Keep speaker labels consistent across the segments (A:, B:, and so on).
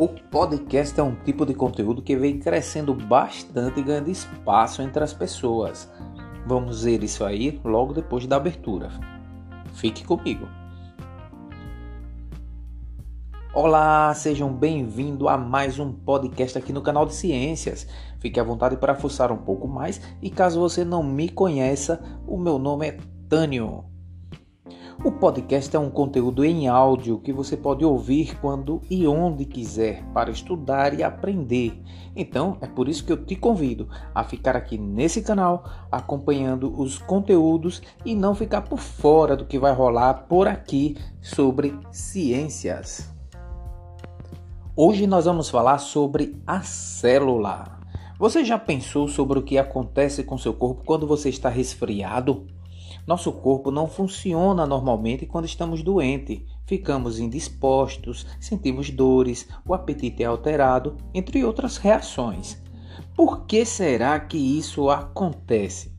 A: O podcast é um tipo de conteúdo que vem crescendo bastante e ganhando espaço entre as pessoas. Vamos ver isso aí logo depois da abertura. Fique comigo. Olá, sejam bem-vindos a mais um podcast aqui no canal de Ciências. Fique à vontade para fuçar um pouco mais e caso você não me conheça, o meu nome é Tânio. O podcast é um conteúdo em áudio que você pode ouvir quando e onde quiser para estudar e aprender. Então, é por isso que eu te convido a ficar aqui nesse canal acompanhando os conteúdos e não ficar por fora do que vai rolar por aqui sobre ciências. Hoje nós vamos falar sobre a célula. Você já pensou sobre o que acontece com seu corpo quando você está resfriado? Nosso corpo não funciona normalmente quando estamos doentes. Ficamos indispostos, sentimos dores, o apetite é alterado, entre outras reações. Por que será que isso acontece?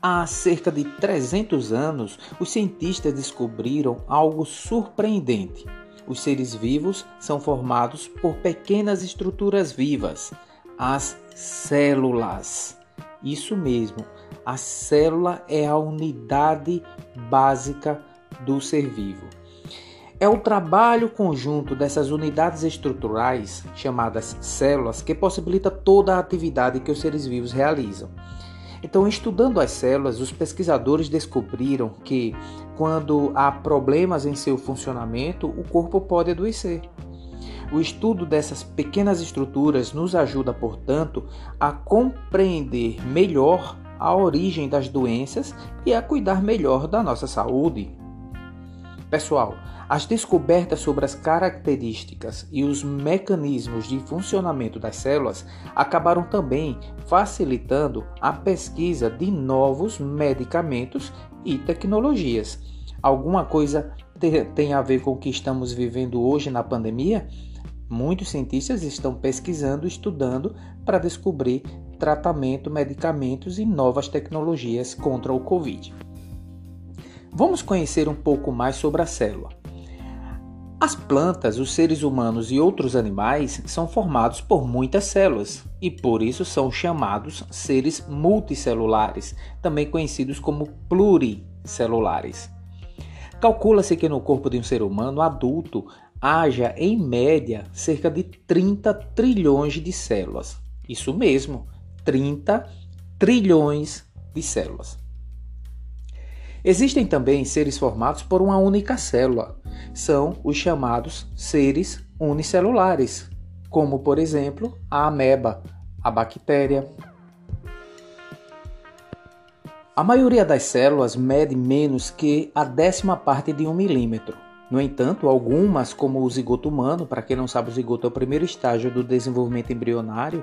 A: Há cerca de 300 anos, os cientistas descobriram algo surpreendente. Os seres vivos são formados por pequenas estruturas vivas, as células. Isso mesmo, a célula é a unidade básica do ser vivo. É o trabalho conjunto dessas unidades estruturais, chamadas células, que possibilita toda a atividade que os seres vivos realizam. Então, estudando as células, os pesquisadores descobriram que, quando há problemas em seu funcionamento, o corpo pode adoecer. O estudo dessas pequenas estruturas nos ajuda, portanto, a compreender melhor a origem das doenças e a cuidar melhor da nossa saúde. Pessoal, as descobertas sobre as características e os mecanismos de funcionamento das células acabaram também facilitando a pesquisa de novos medicamentos e tecnologias. Alguma coisa tem a ver com o que estamos vivendo hoje na pandemia? Muitos cientistas estão pesquisando, estudando para descobrir tratamento, medicamentos e novas tecnologias contra o Covid. Vamos conhecer um pouco mais sobre a célula. As plantas, os seres humanos e outros animais são formados por muitas células e por isso são chamados seres multicelulares, também conhecidos como pluricelulares. Calcula-se que no corpo de um ser humano adulto haja, em média, cerca de 30 trilhões de células. Isso mesmo, 30 trilhões de células. Existem também seres formados por uma única célula. São os chamados seres unicelulares, como por exemplo a ameba, a bactéria. A maioria das células mede menos que a décima parte de um milímetro. No entanto, algumas, como o zigoto humano, para quem não sabe, o zigoto é o primeiro estágio do desenvolvimento embrionário,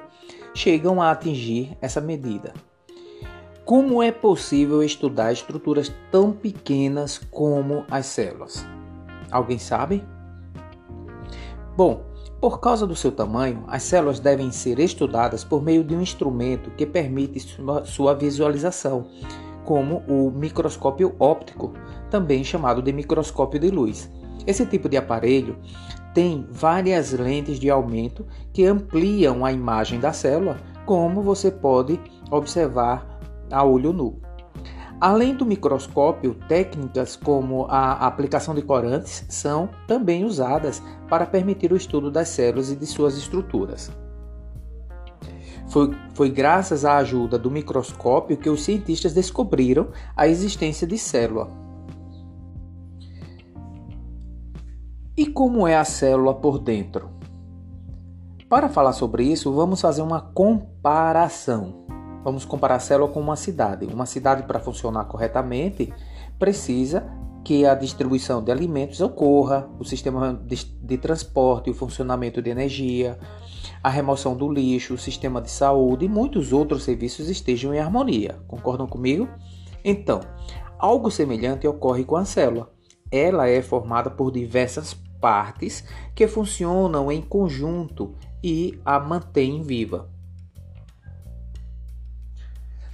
A: chegam a atingir essa medida. Como é possível estudar estruturas tão pequenas como as células? Alguém sabe? Bom, por causa do seu tamanho, as células devem ser estudadas por meio de um instrumento que permite sua visualização, como o microscópio óptico, também chamado de microscópio de luz. Esse tipo de aparelho tem várias lentes de aumento que ampliam a imagem da célula, como você pode observar a olho nu. Além do microscópio, técnicas como a aplicação de corantes são também usadas para permitir o estudo das células e de suas estruturas. Foi, foi graças à ajuda do microscópio que os cientistas descobriram a existência de célula. E como é a célula por dentro? Para falar sobre isso, vamos fazer uma comparação. Vamos comparar a célula com uma cidade. Uma cidade, para funcionar corretamente, precisa que a distribuição de alimentos ocorra, o sistema de, transporte, o funcionamento de energia, a remoção do lixo, o sistema de saúde e muitos outros serviços estejam em harmonia. Concordam comigo? Então, algo semelhante ocorre com a célula. Ela é formada por diversas partes que funcionam em conjunto e a mantêm viva.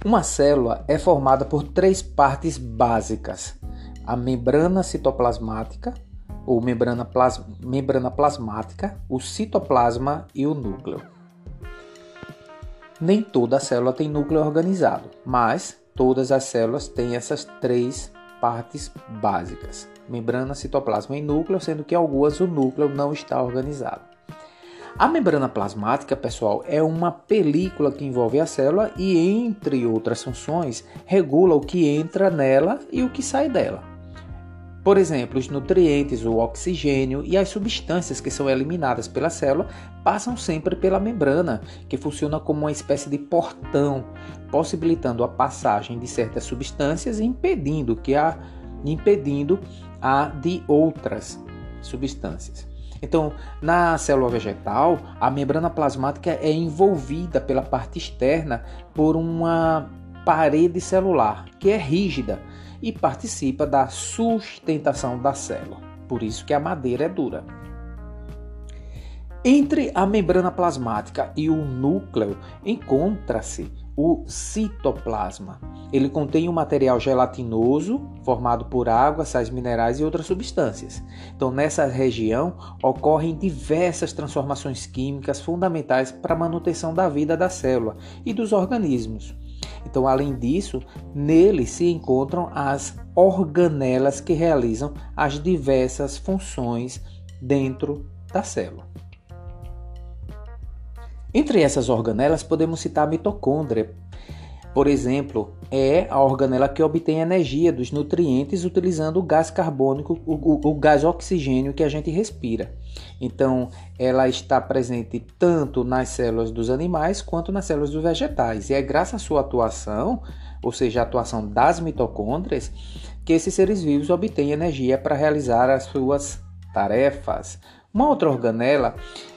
A: Uma célula é formada por três partes básicas: a membrana citoplasmática, ou membrana, plas, membrana plasmática, o citoplasma e o núcleo. Nem toda célula tem núcleo organizado, mas todas as células têm essas três partes básicas: membrana, citoplasma e núcleo, sendo que algumas o núcleo não está organizado. A membrana plasmática, pessoal, é uma película que envolve a célula e, entre outras funções, regula o que entra nela e o que sai dela. Por exemplo, os nutrientes, o oxigênio e as substâncias que são eliminadas pela célula passam sempre pela membrana, que funciona como uma espécie de portão, possibilitando a passagem de certas substâncias e impedindo que a impedindo a de outras substâncias. Então, na célula vegetal, a membrana plasmática é envolvida pela parte externa por uma parede celular que é rígida e participa da sustentação da célula. Por isso que a madeira é dura. Entre a membrana plasmática e o núcleo encontra-se o citoplasma. Ele contém um material gelatinoso formado por água, sais minerais e outras substâncias. Então, nessa região ocorrem diversas transformações químicas fundamentais para a manutenção da vida da célula e dos organismos. Então, além disso, nele se encontram as organelas que realizam as diversas funções dentro da célula. Entre essas organelas, podemos citar a mitocôndria. Por exemplo, é a organela que obtém energia dos nutrientes utilizando o gás carbônico, o, o, o gás oxigênio que a gente respira. Então, ela está presente tanto nas células dos animais quanto nas células dos vegetais. E é graças à sua atuação, ou seja, a atuação das mitocôndrias, que esses seres vivos obtêm energia para realizar as suas tarefas. Uma outra organela,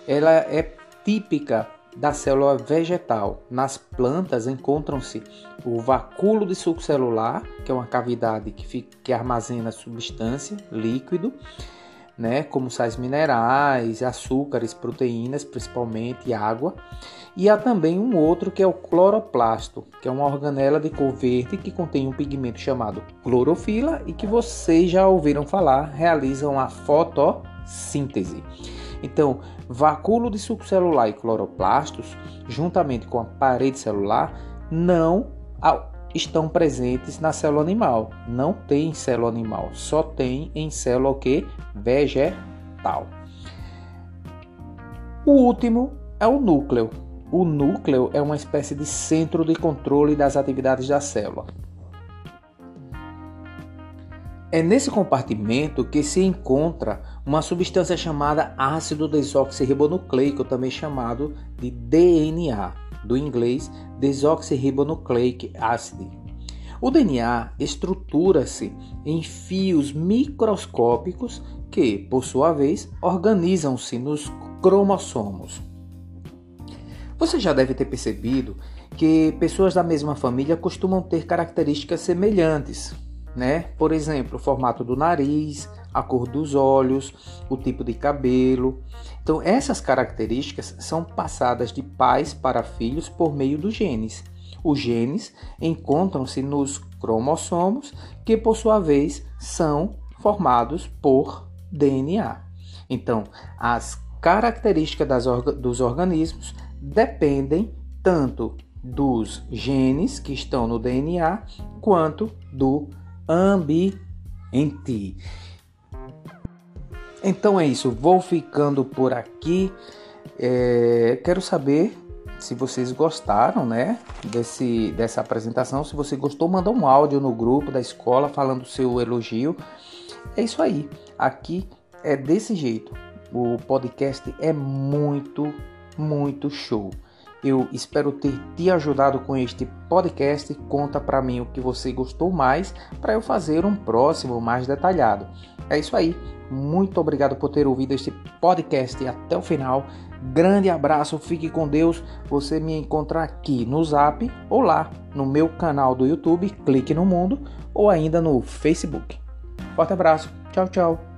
A: ela é típica da célula vegetal. Nas plantas encontram-se o vacúolo de suco celular, que é uma cavidade que, fica, que armazena substância, líquido, né, como sais minerais, açúcares, proteínas, principalmente água. E há também um outro que é o cloroplasto, que é uma organela de cor verde que contém um pigmento chamado clorofila e que vocês já ouviram falar, realizam a fotossíntese. Então, vacúolo de suco celular e cloroplastos, juntamente com a parede celular, não estão presentes na célula animal. Não tem célula animal, só tem em célula o que? Vegetal. O último é o núcleo. O núcleo é uma espécie de centro de controle das atividades da célula. É nesse compartimento que se encontra uma substância chamada ácido desoxirribonucleico, também chamado de DNA, do inglês Desoxyribonucleic Acid. O DNA estrutura-se em fios microscópicos que, por sua vez, organizam-se nos cromossomos. Você já deve ter percebido que pessoas da mesma família costumam ter características semelhantes, né? Por exemplo, o formato do nariz, a cor dos olhos, o tipo de cabelo. Então, essas características são passadas de pais para filhos por meio dos genes. Os genes encontram-se nos cromossomos, que por sua vez são formados por DNA. Então, as características orga dos organismos dependem tanto dos genes que estão no DNA quanto do ambiente. Então é isso, vou ficando por aqui. É, quero saber se vocês gostaram, né, desse, dessa apresentação. Se você gostou, manda um áudio no grupo da escola falando seu elogio. É isso aí. Aqui é desse jeito. O podcast é muito, muito show. Eu espero ter te ajudado com este podcast. Conta para mim o que você gostou mais para eu fazer um próximo mais detalhado. É isso aí. Muito obrigado por ter ouvido este podcast até o final. Grande abraço, fique com Deus. Você me encontra aqui no Zap ou lá no meu canal do YouTube, Clique no Mundo, ou ainda no Facebook. Forte abraço. Tchau, tchau.